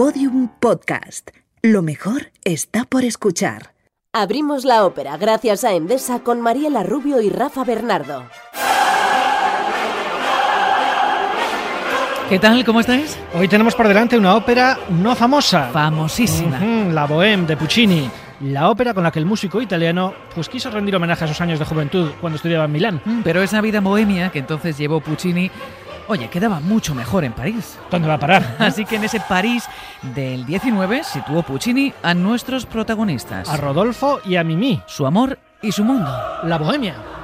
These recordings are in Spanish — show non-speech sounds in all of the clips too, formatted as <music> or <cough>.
Podium Podcast. Lo mejor está por escuchar. Abrimos la ópera gracias a Endesa con Mariela Rubio y Rafa Bernardo. ¿Qué tal? ¿Cómo estáis? Hoy tenemos por delante una ópera no famosa. Famosísima. La Bohème de Puccini. La ópera con la que el músico italiano pues quiso rendir homenaje a sus años de juventud cuando estudiaba en Milán. Mm, Pero esa vida bohemia que entonces llevó Puccini, oye, quedaba mucho mejor en París. ¿Dónde va a parar? <laughs> Así que en ese París del 19 situó Puccini a nuestros protagonistas. A Rodolfo y a Mimi. Su amor y su mundo. La Bohemia.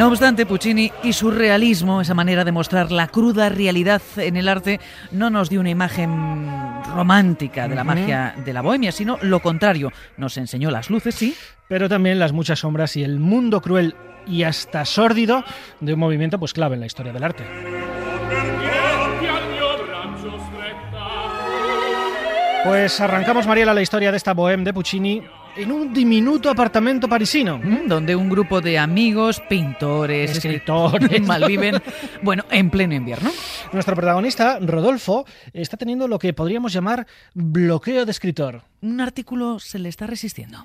No obstante, Puccini y su realismo, esa manera de mostrar la cruda realidad en el arte, no nos dio una imagen romántica de la magia de la bohemia, sino lo contrario. Nos enseñó las luces, sí, Pero también las muchas sombras y el mundo cruel y hasta sórdido de un movimiento pues clave en la historia del arte. Pues arrancamos, Mariela, la historia de esta Bohème de Puccini en un diminuto apartamento parisino. Mm, donde un grupo de amigos, pintores, Escritores. <laughs> malviven, bueno, en pleno invierno. Nuestro protagonista, Rodolfo, está teniendo lo que podríamos llamar bloqueo de escritor. Un artículo se le está resistiendo.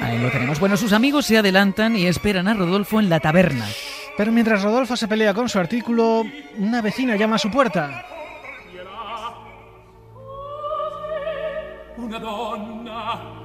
Ahí lo tenemos. Bueno, sus amigos se adelantan y esperan a Rodolfo en la taberna. Pero mientras Rodolfo se pelea con su artículo, una vecina llama a su puerta. Una donna.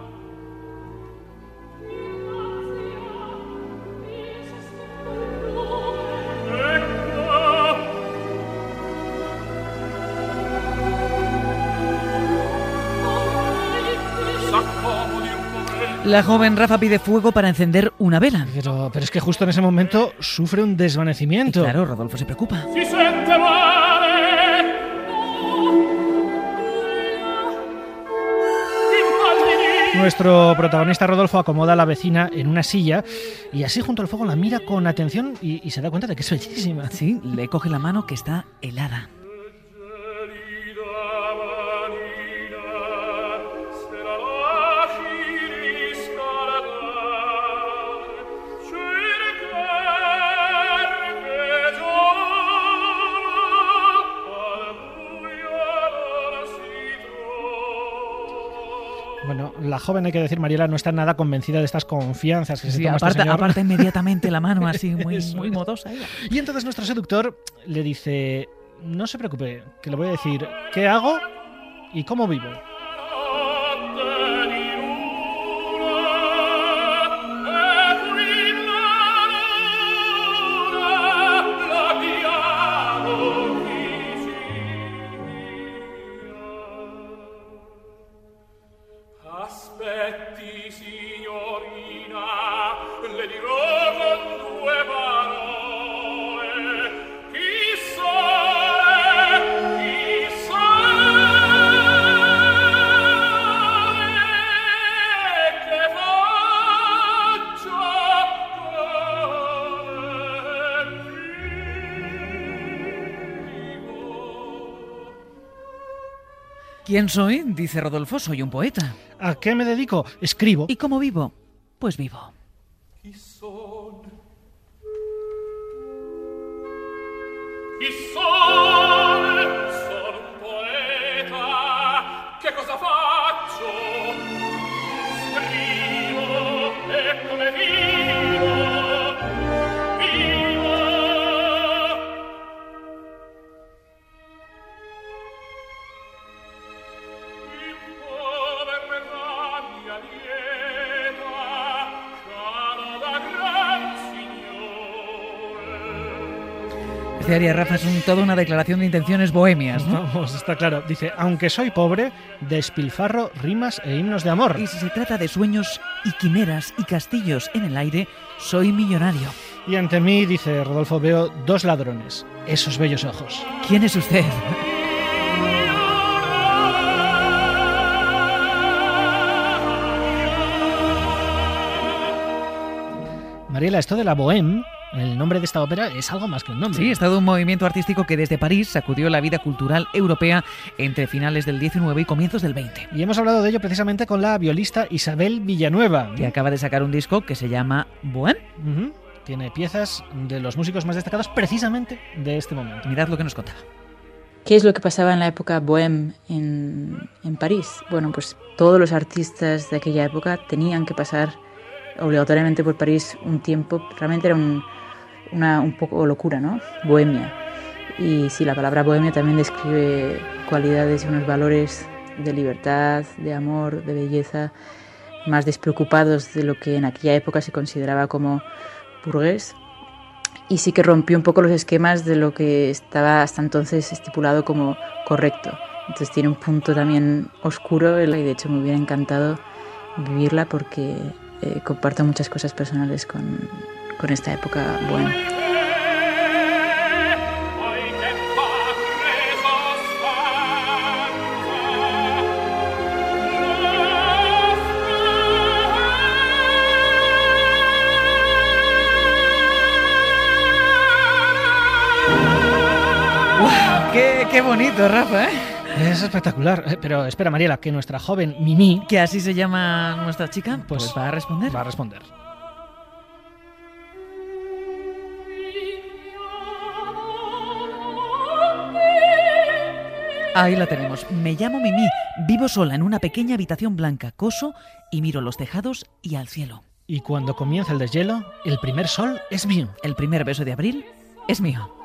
La joven Rafa pide fuego para encender una vela. Pero, pero es que justo en ese momento sufre un Y desvanecimiento. claro, Rodolfo se preocupa. Si. Nuestro protagonista Rodolfo acomoda a la vecina en una silla y así junto al fuego la mira con atención y, y se da cuenta de que es bellísima. Sí, le coge la mano que está helada. La joven, hay que decir, Mariela, no está nada convencida de estas confianzas que se toma este aparta, señor. aparta inmediatamente la mano así, <laughs> muy, muy modosa. ella. Y entonces nuestro seductor le dice, no se preocupe, que le voy a decir qué hago y cómo vivo. ¿Quién soy? Dice Rodolfo, soy un poeta. ¿A qué me dedico? Escribo. ¿Y cómo vivo? Pues vivo. Son? Chi son? Rafa, es un- toda una declaración de intenciones bohemias, ¿no? Vamos, está claro. Dice, aunque soy pobre, despilfarro rimas e himnos de amor. Y si se trata de sueños y quimeras y castillos en el aire, soy millonario. Y ante mí, dice Rodolfo, veo dos ladrones. Esos bellos ojos. ¿Quién es usted? Mariela, esto de la bohème El nombre de esta ópera es algo más que un nombre. Sí, es todo un movimiento artístico que desde París sacudió la vida cultural europea entre finales del 19 y comienzos del 20. Y hemos hablado de ello precisamente con la violista Isabel Villanueva. Que acaba de sacar un disco que se llama Buen. Ujú. Tiene piezas de los músicos más destacados precisamente de este momento. Mirad lo que nos contaba. ¿Qué es lo que pasaba en la época bohème en, en París? Bueno, pues todos los artistas de aquella época tenían que pasar obligatoriamente por París un tiempo. Realmente era un, una, un poco locura, ¿no? Bohemia. Y sí, la palabra bohemia también describe cualidades y unos valores de libertad, de amor, de belleza, más despreocupados de lo que en aquella época se consideraba como burgués y sí que rompió un poco los esquemas de lo que estaba hasta entonces estipulado como correcto. Entonces tiene un punto también oscuro y de hecho me hubiera encantado vivirla porque eh, comparto muchas cosas personales con, con esta época buena. Qué, qué bonito, Rafa, ¿eh? Es espectacular. Eh, Pero espera, Mariela, que nuestra joven Mimi Que así se llama nuestra chica. Pues- Pues, va a responder. va a responder. Ahí la tenemos. Me llamo Mimi. Vivo sola en una pequeña habitación blanca, coso, y miro los tejados y al cielo. Y cuando comienza el deshielo, el primer sol es mío. El primer beso de abril es mío.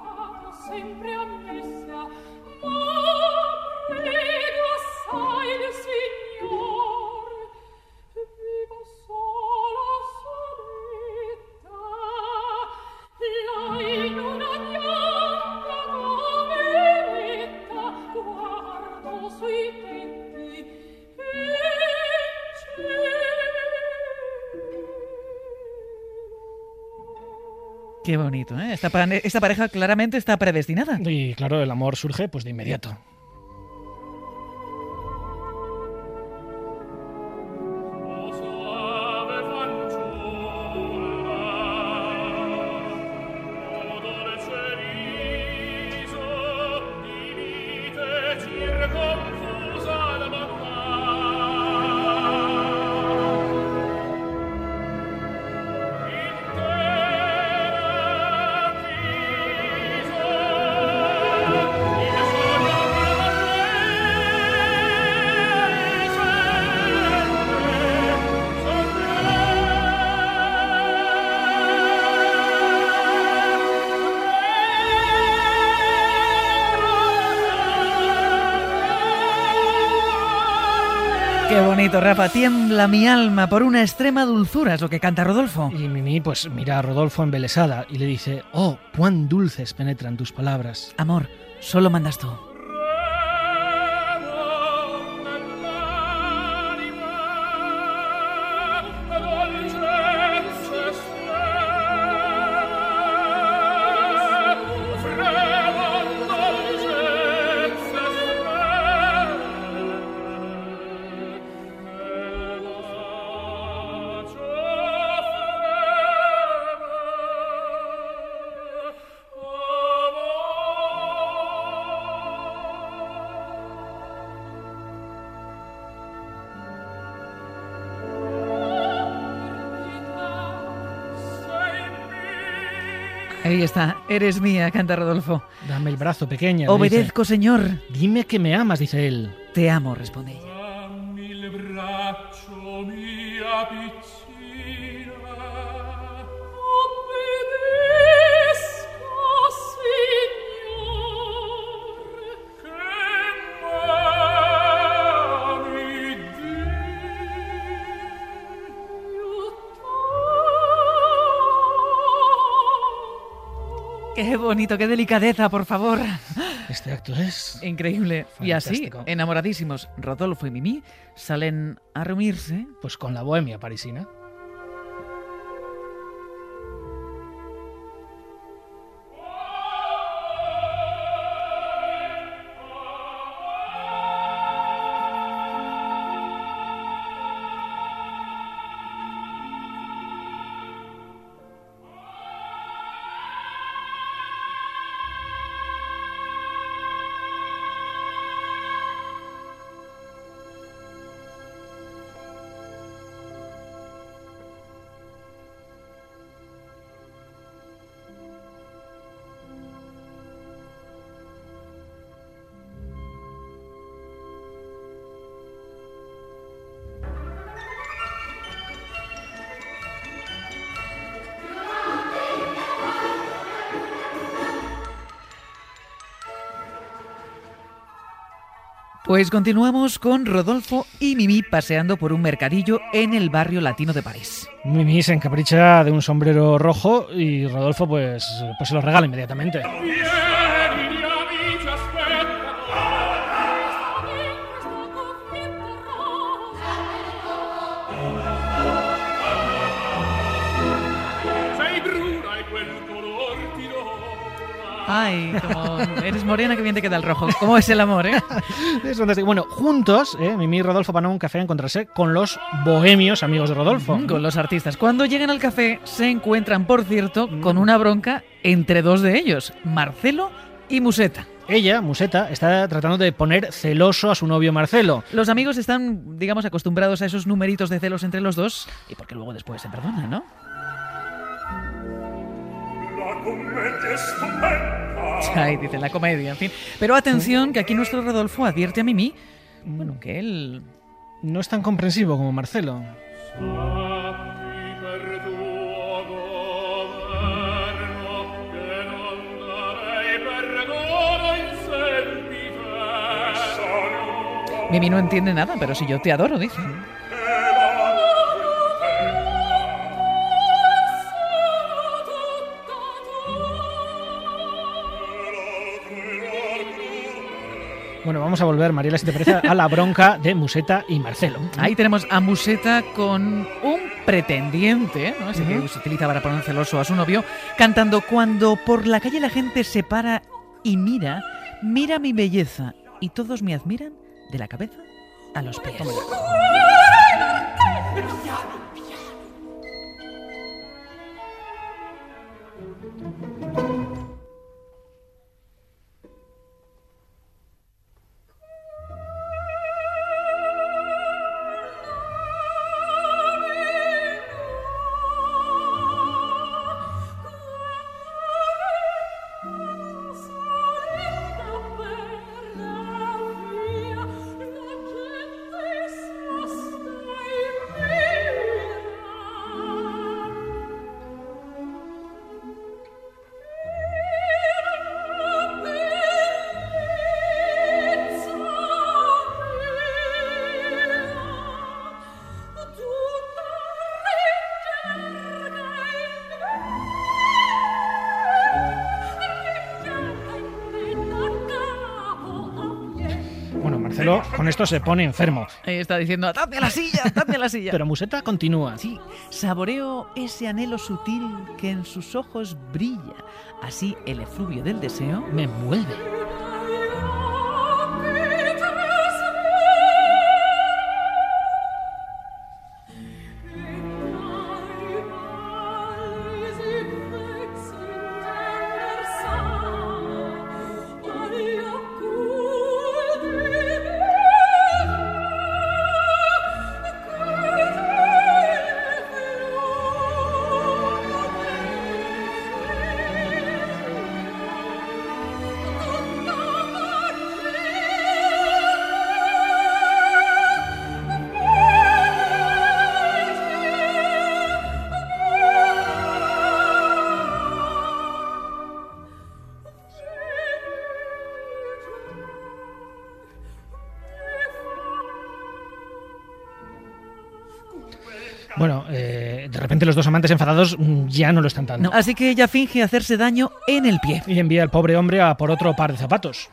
Qué bonito, ¿eh? Esta, esta pareja claramente está predestinada. Y claro, el amor surge pues de inmediato. Bonito, Rafa. Tiembla mi alma por una extrema dulzura, es lo que canta Rodolfo. Y Mimi pues mira a Rodolfo embelesada y le dice, oh, cuán dulces penetran tus palabras. Amor, solo mandas tú. Ahí está, eres mía, canta Rodolfo. Dame el brazo, pequeña. Obedezco, señor. Dime que me amas, dice él. Te amo, responde ella. Qué bonito, qué delicadeza, por favor. Este acto es... Increíble. Y así, enamoradísimos, Rodolfo y Mimi salen a reunirse. Pues con la bohemia parisina. Pues continuamos con Rodolfo y Mimi paseando por un mercadillo en el barrio latino de París. Mimi se encapricha de un sombrero rojo y Rodolfo pues, pues se lo regala inmediatamente. Ay, como eres morena, que bien te queda el rojo. ¿Cómo es el amor, eh? <laughs> Es fantástico. Bueno, juntos, ¿eh? Mimi y Rodolfo van a un café a encontrarse con los bohemios amigos de Rodolfo. Con los artistas. Cuando llegan al café, se encuentran, por cierto, con una bronca entre dos de ellos, Marcelo y Museta. Ella, Museta, está tratando de poner celoso a su novio Marcelo. Los amigos están, digamos, acostumbrados a esos numeritos de celos entre los dos y porque luego después se perdonan, ¿no? Ay, dice la comedia, en fin. Pero atención, que aquí nuestro Rodolfo advierte a Mimi, bueno, que él No es tan comprensivo como Marcelo. Mimi no entiende nada, pero si yo te adoro, dice. Bueno, vamos a volver, Mariela, si te parece, a la bronca de Museta y Marcelo. Ahí tenemos a Museta con un pretendiente, ¿no? ese que se utiliza para poner celoso a su novio, cantando cuando por la calle la gente se para y mira, mira mi belleza y todos me admiran de la cabeza a los pies. Con esto se pone enfermo. Ahí está diciendo, dame a la silla, dame a la silla. <laughs> Pero Museta continúa. Sí, saboreo ese anhelo sutil que en sus ojos brilla. Así el efluvio del deseo Me envuelve. Repente los dos amantes enfadados mm, ya no lo están tanto. No, así que ella finge hacerse daño en el pie. Y envía al pobre hombre a por otro par de zapatos.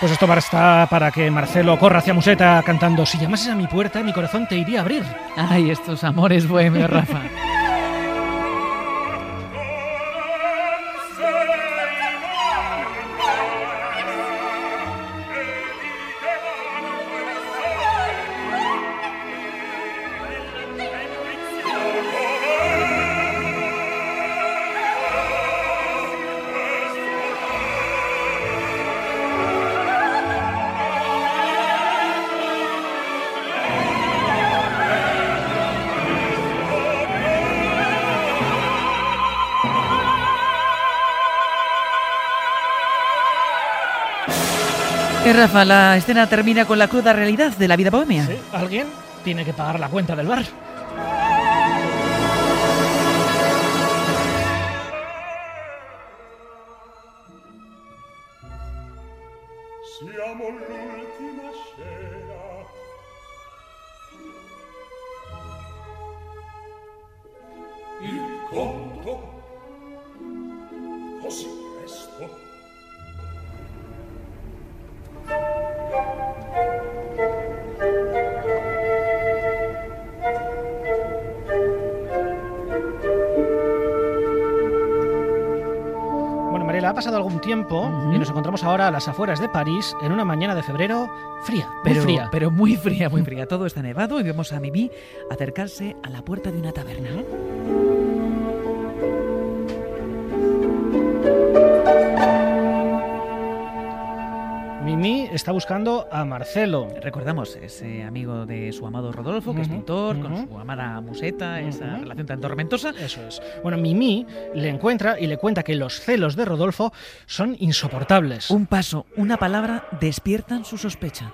Pues esto basta para que Marcelo corra hacia Museta cantando Si llamases a mi puerta, mi corazón te iría a abrir. Ay, estos amores bohemios, Rafa. <laughs> Rafa, la escena termina con la cruda realidad de la vida bohemia. Sí, Alguien tiene que pagar la cuenta del bar. Y nos encontramos ahora a las afueras de París en una mañana de febrero fría, muy Pero, fría. pero muy fría, muy fría. Todo está nevado y vemos a Mimi acercarse a la puerta de una taberna. Está buscando a Marcelo. Recordamos ese amigo de su amado Rodolfo, que es pintor, con su amada museta, esa relación tan tormentosa. Eso es. Bueno, Mimi le encuentra y le cuenta que los celos de Rodolfo son insoportables. Un paso, una palabra despiertan su sospecha.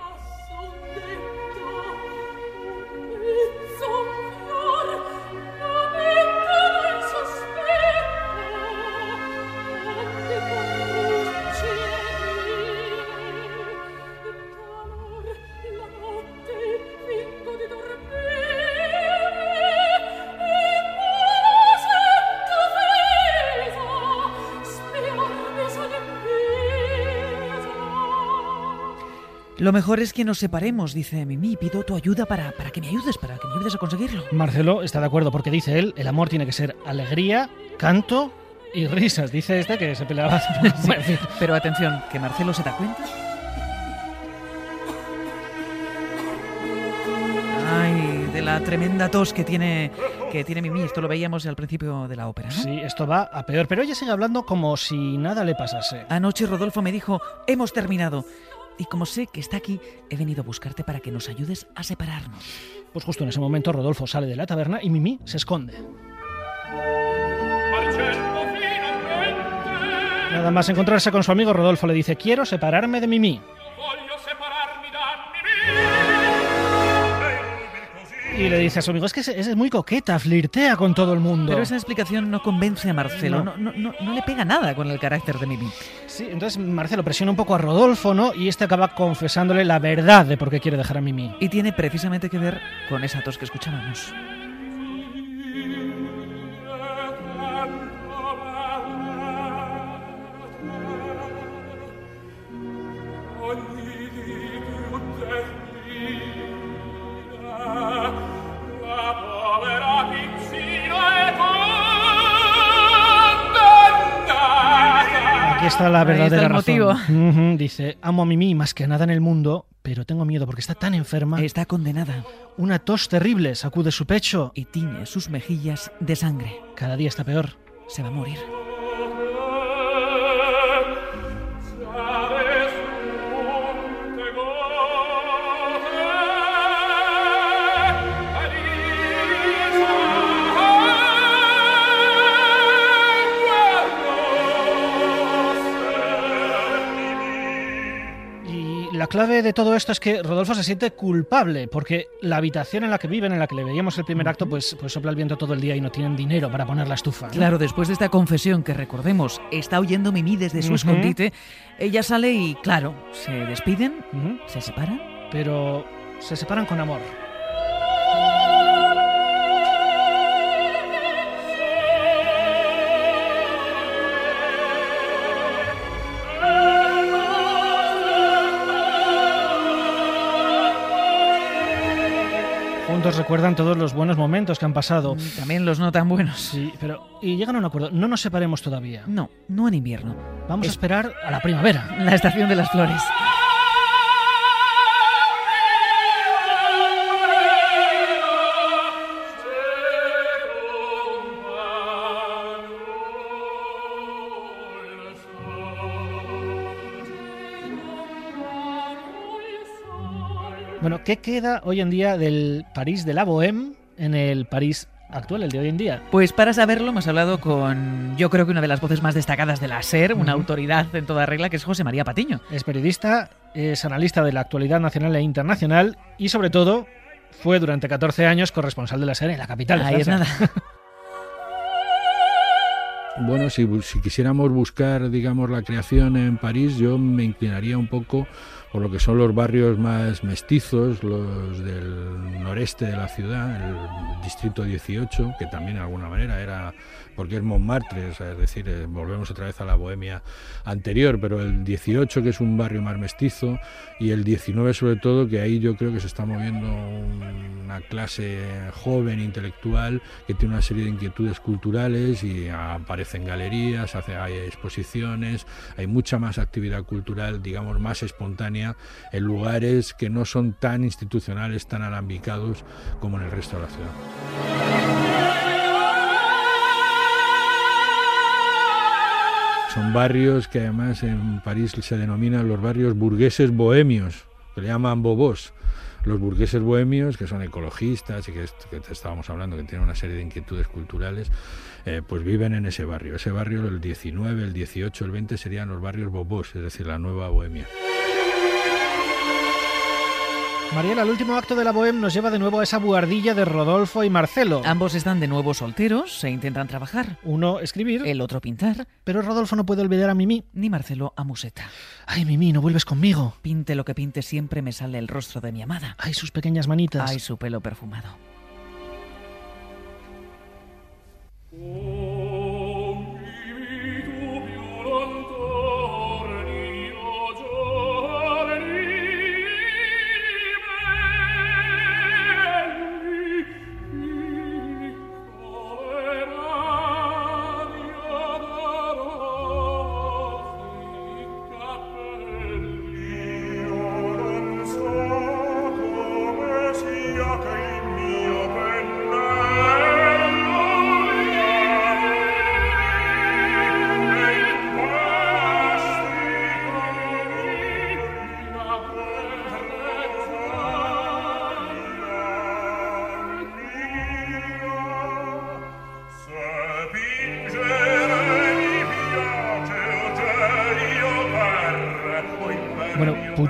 Lo mejor es que nos separemos, dice Mimi. Pido tu ayuda para, para que me ayudes, para que me ayudes a conseguirlo. Marcelo está de acuerdo porque dice él, el amor tiene que ser alegría, canto y risas. Dice este que se peleaba. <laughs> Pero atención, que Marcelo se da cuenta. Ay, de la tremenda tos que tiene, que tiene Mimi. Esto lo veíamos al principio de la ópera, ¿no? Sí, esto va a peor, pero ella sigue hablando como si nada le pasase. Anoche Rodolfo me dijo, hemos terminado. Y como sé que está aquí, he venido a buscarte para que nos ayudes a separarnos. Pues justo en ese momento Rodolfo sale de la taberna y Mimi se esconde. Nada más encontrarse con su amigo Rodolfo le dice, quiero separarme de Mimi. Y le dice a su amigo, es que es, es muy coqueta, flirtea con todo el mundo. Pero esa explicación no convence a Marcelo. No. No, no, no, no le pega nada con el carácter de Mimi. Sí, entonces Marcelo presiona un poco a Rodolfo, ¿no? Y este acaba confesándole la verdad de por qué quiere dejar a Mimi. Y tiene precisamente que ver con esa tos que escuchábamos. Di più Aquí está la verdadera está el motivo. razón. Dice, amo a Mimi más que nada en el mundo, pero tengo miedo porque está tan enferma. Está condenada Una tos terrible sacude su pecho. y tiñe sus mejillas de sangre. Cada día está peor. Se va a morir. Clave de todo esto es que Rodolfo se siente culpable, porque la habitación en la que viven, en la que le veíamos el primer acto, pues, pues sopla el viento todo el día y no tienen dinero para poner la estufa. ¿no? Claro, después de esta confesión que recordemos, está oyendo Mimi desde su Ujú. escondite, ella sale y, claro, se despiden, Ujú. se separan. Pero se separan con amor. Juntos recuerdan todos los buenos momentos que han pasado. También los no tan buenos. Sí, pero. Y llegan a un acuerdo. No nos separemos todavía. No, no en invierno. Vamos a Es- esperar a la primavera. La estación de las flores. Bueno, ¿qué queda hoy en día del París de la Bohème en el París actual, el de hoy en día? Pues para saberlo hemos hablado con, yo creo que una de las voces más destacadas de la SER, una autoridad en toda regla, que es José María Patiño. Es periodista, es analista de la actualidad nacional e internacional y sobre todo fue durante 14 años corresponsal de la SER en la capital. de Ahí es nada. <laughs> Bueno, si, si quisiéramos buscar, digamos, la creación en París, yo me inclinaría un poco por lo que son los barrios más mestizos, los del noreste de la ciudad, el distrito 18, que también de alguna manera era porque es Montmartre, es decir, eh, volvemos otra vez a la bohemia anterior, pero el 18 que es un barrio más mestizo y el 19 sobre todo, que ahí yo creo que se está moviendo una clase joven, intelectual, que tiene una serie de inquietudes culturales y aparecen galerías, hace, hay exposiciones, hay mucha más actividad cultural, digamos, más espontánea en lugares que no son tan institucionales, tan alambicados como en el resto de la ciudad. Barrios que además en París se denominan los barrios burgueses bohemios, que le llaman bobos. Los burgueses bohemios, que son ecologistas y que, que estábamos hablando, que tienen una serie de inquietudes culturales, eh, pues viven en ese barrio. Ese barrio, el 19, el 18, el 20 serían los barrios bobos, es decir, la nueva bohemia. Mariela, el último acto de la Bohème nos lleva de nuevo a esa buhardilla de Rodolfo y Marcelo. Ambos están de nuevo solteros, se intentan trabajar. Uno escribir, el otro pintar. Pero Rodolfo no puede olvidar a Mimi. Ni Marcelo a Museta. Ay, Mimi, no vuelves conmigo. Pinte lo que pinte, siempre me sale el rostro de mi amada. Ay, sus pequeñas manitas. Ay, su pelo perfumado.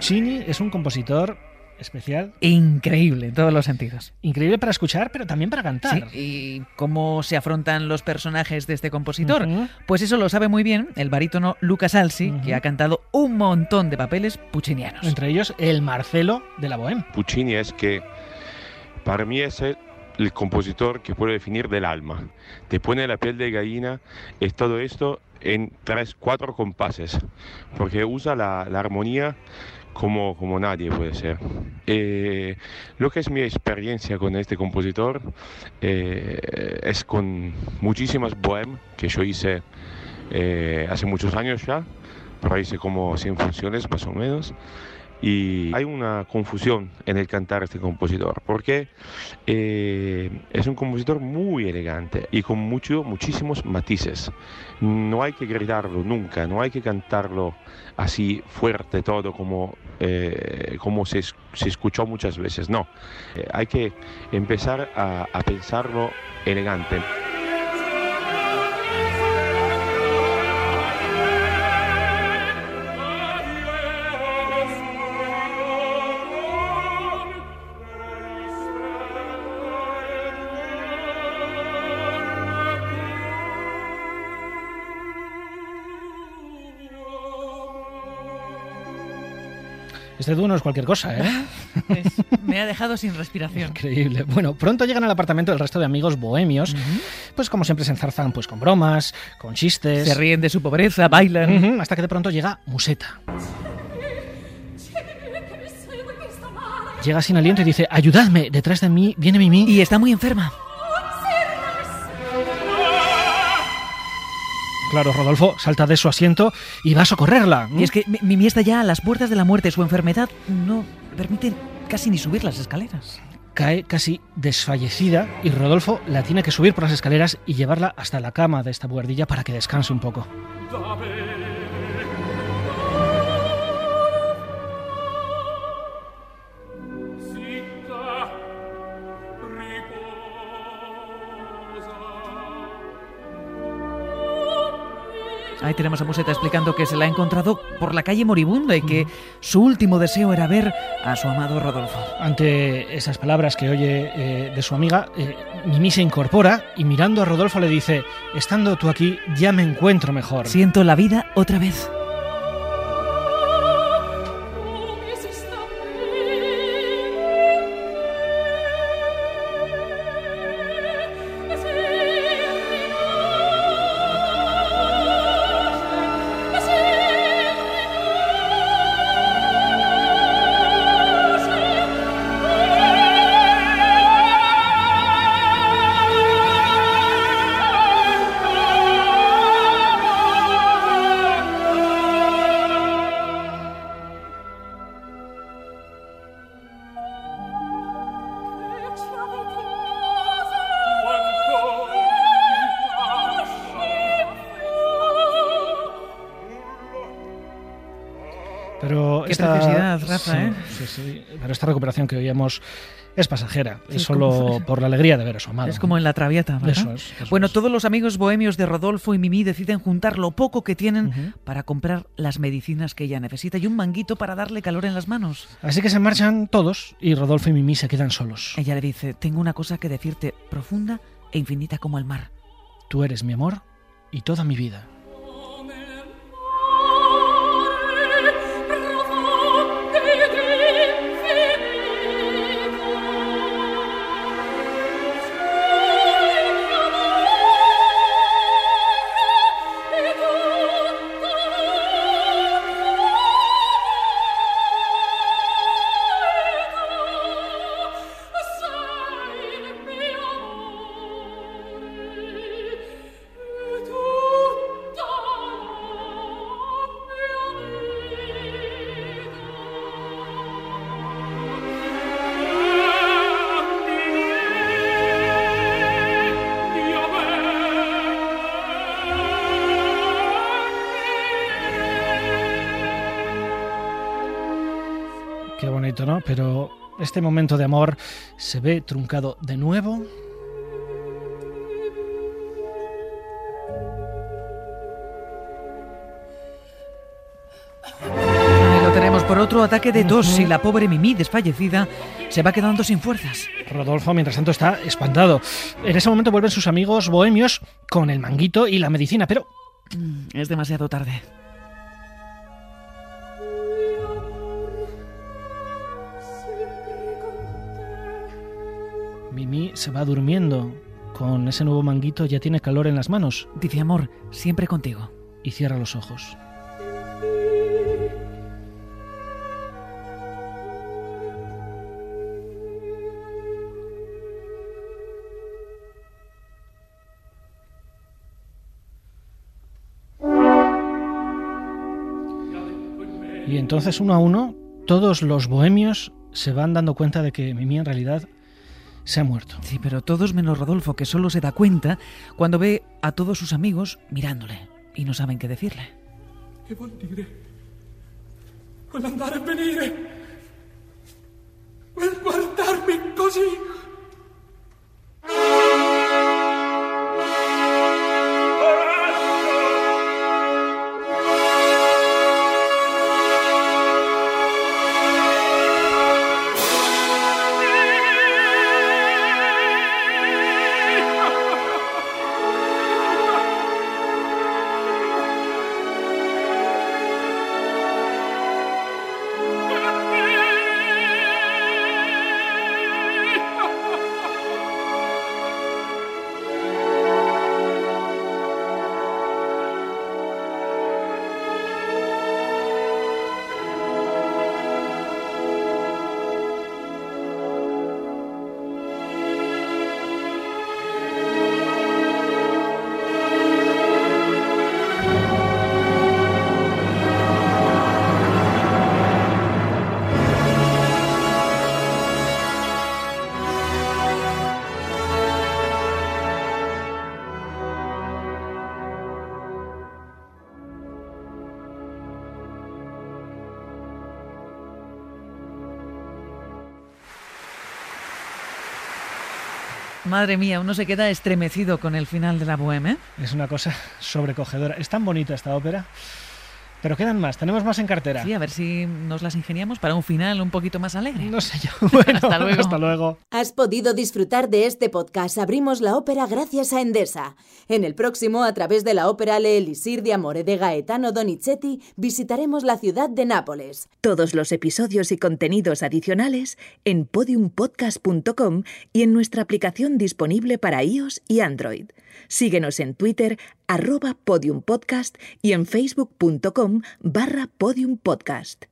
Puccini es un compositor especial. Increíble en todos los sentidos. Increíble para escuchar, pero también para cantar. Sí, ¿Y cómo se afrontan los personajes de este compositor? Pues eso lo sabe muy bien el barítono Luca Salsi, que ha cantado un montón de papeles puccinianos. Entre ellos el Marcelo de la Bohème. Puccini es que para mí es el, el compositor que puede definir del alma. Te pone la piel de gallina, es todo esto en tres, cuatro compases, porque usa la, la armonía como, como nadie puede ser. Eh, lo que es mi experiencia con este compositor eh, es con muchísimas bohème que yo hice eh, hace muchos años ya, pero hice como 100 funciones más o menos. Y hay una confusión en el cantar este compositor, porque eh, es un compositor muy elegante y con mucho, muchísimos matices. No hay que gritarlo nunca, no hay que cantarlo así fuerte todo como, eh, como se, se, escuchó muchas veces, no. Eh, hay que empezar a, a pensarlo elegante. Este dúo no es cualquier cosa, ¿eh? <laughs> Es, me ha dejado sin respiración. Increíble. Bueno, pronto llegan al apartamento el resto de amigos bohemios, uh -huh. pues como siempre se enzarzan pues con bromas, con chistes. Se ríen de su pobreza, bailan. Uh -huh, hasta que de pronto llega Museta. Llega sin aliento y dice, ayudadme, detrás de mí viene Mimi. Y está muy enferma. Claro, Rodolfo salta de su asiento y va a socorrerla. Y es que Mimi está ya a las puertas de la muerte. Su enfermedad no permite casi ni subir las escaleras. Cae casi desfallecida y Rodolfo la tiene que subir por las escaleras y llevarla hasta la cama de esta buhardilla para que descanse un poco. Ahí tenemos a Museta explicando que se la ha encontrado por la calle moribunda y que su último deseo era ver a su amado Rodolfo. Ante esas palabras que oye eh, de su amiga, eh, Mimi se incorpora y mirando a Rodolfo le dice, estando tú aquí ya me encuentro mejor. Siento la vida otra vez. Preciosidad, Rafa, sí, ¿eh? sí, sí. Pero esta recuperación que oíamos es pasajera. Sí, es solo <laughs> por la alegría de ver a su amado. Es como en la Traviata, ¿verdad? Eso es, eso bueno, es. todos los amigos bohemios de Rodolfo y Mimi deciden juntar lo poco que tienen para comprar las medicinas que ella necesita y un manguito para darle calor en las manos. Así que se marchan todos y Rodolfo y Mimi se quedan solos. Ella le dice, tengo una cosa que decirte profunda e infinita como el mar. Tú eres mi amor y toda mi vida. ¿No? Pero este momento de amor se ve truncado de nuevo. Ahí lo tenemos por otro ataque de tos y la pobre Mimi, desfallecida, se va quedando sin fuerzas. Rodolfo, mientras tanto, está espantado. En ese momento vuelven sus amigos bohemios con el manguito y la medicina, pero Mm, Es demasiado tarde. Mimi se va durmiendo. Con ese nuevo manguito ya tiene calor en las manos Dice, amor, siempre contigo. y cierra los ojos. Y entonces uno a uno todos los bohemios se van dando cuenta de que Mimi en realidad se ha muerto. Sí, pero todos menos Rodolfo, que solo se da cuenta cuando ve a todos sus amigos mirándole y no saben qué decirle. Che vuol dire? Quell'andare e venire? Quel guardarmi così? Madre mía, uno se queda estremecido con el final de la Bohème. ¿eh? Es una cosa sobrecogedora. Es tan bonita esta ópera. Pero quedan más, tenemos más en cartera. Sí, a ver si nos las ingeniamos para un final un poquito más alegre. No sé yo. <laughs> Bueno, Hasta luego. Hasta luego. Has podido disfrutar de este podcast Abrimos la ópera gracias a Endesa. En el próximo, a través de la ópera Le Elisir de Amore de Gaetano Donizetti, visitaremos la ciudad de Nápoles. Todos los episodios y contenidos adicionales en podiumpodcast.com y en nuestra aplicación disponible para iOS y Android. Síguenos en Twitter, arroba podiumpodcast y en facebook.com barra podiumpodcast.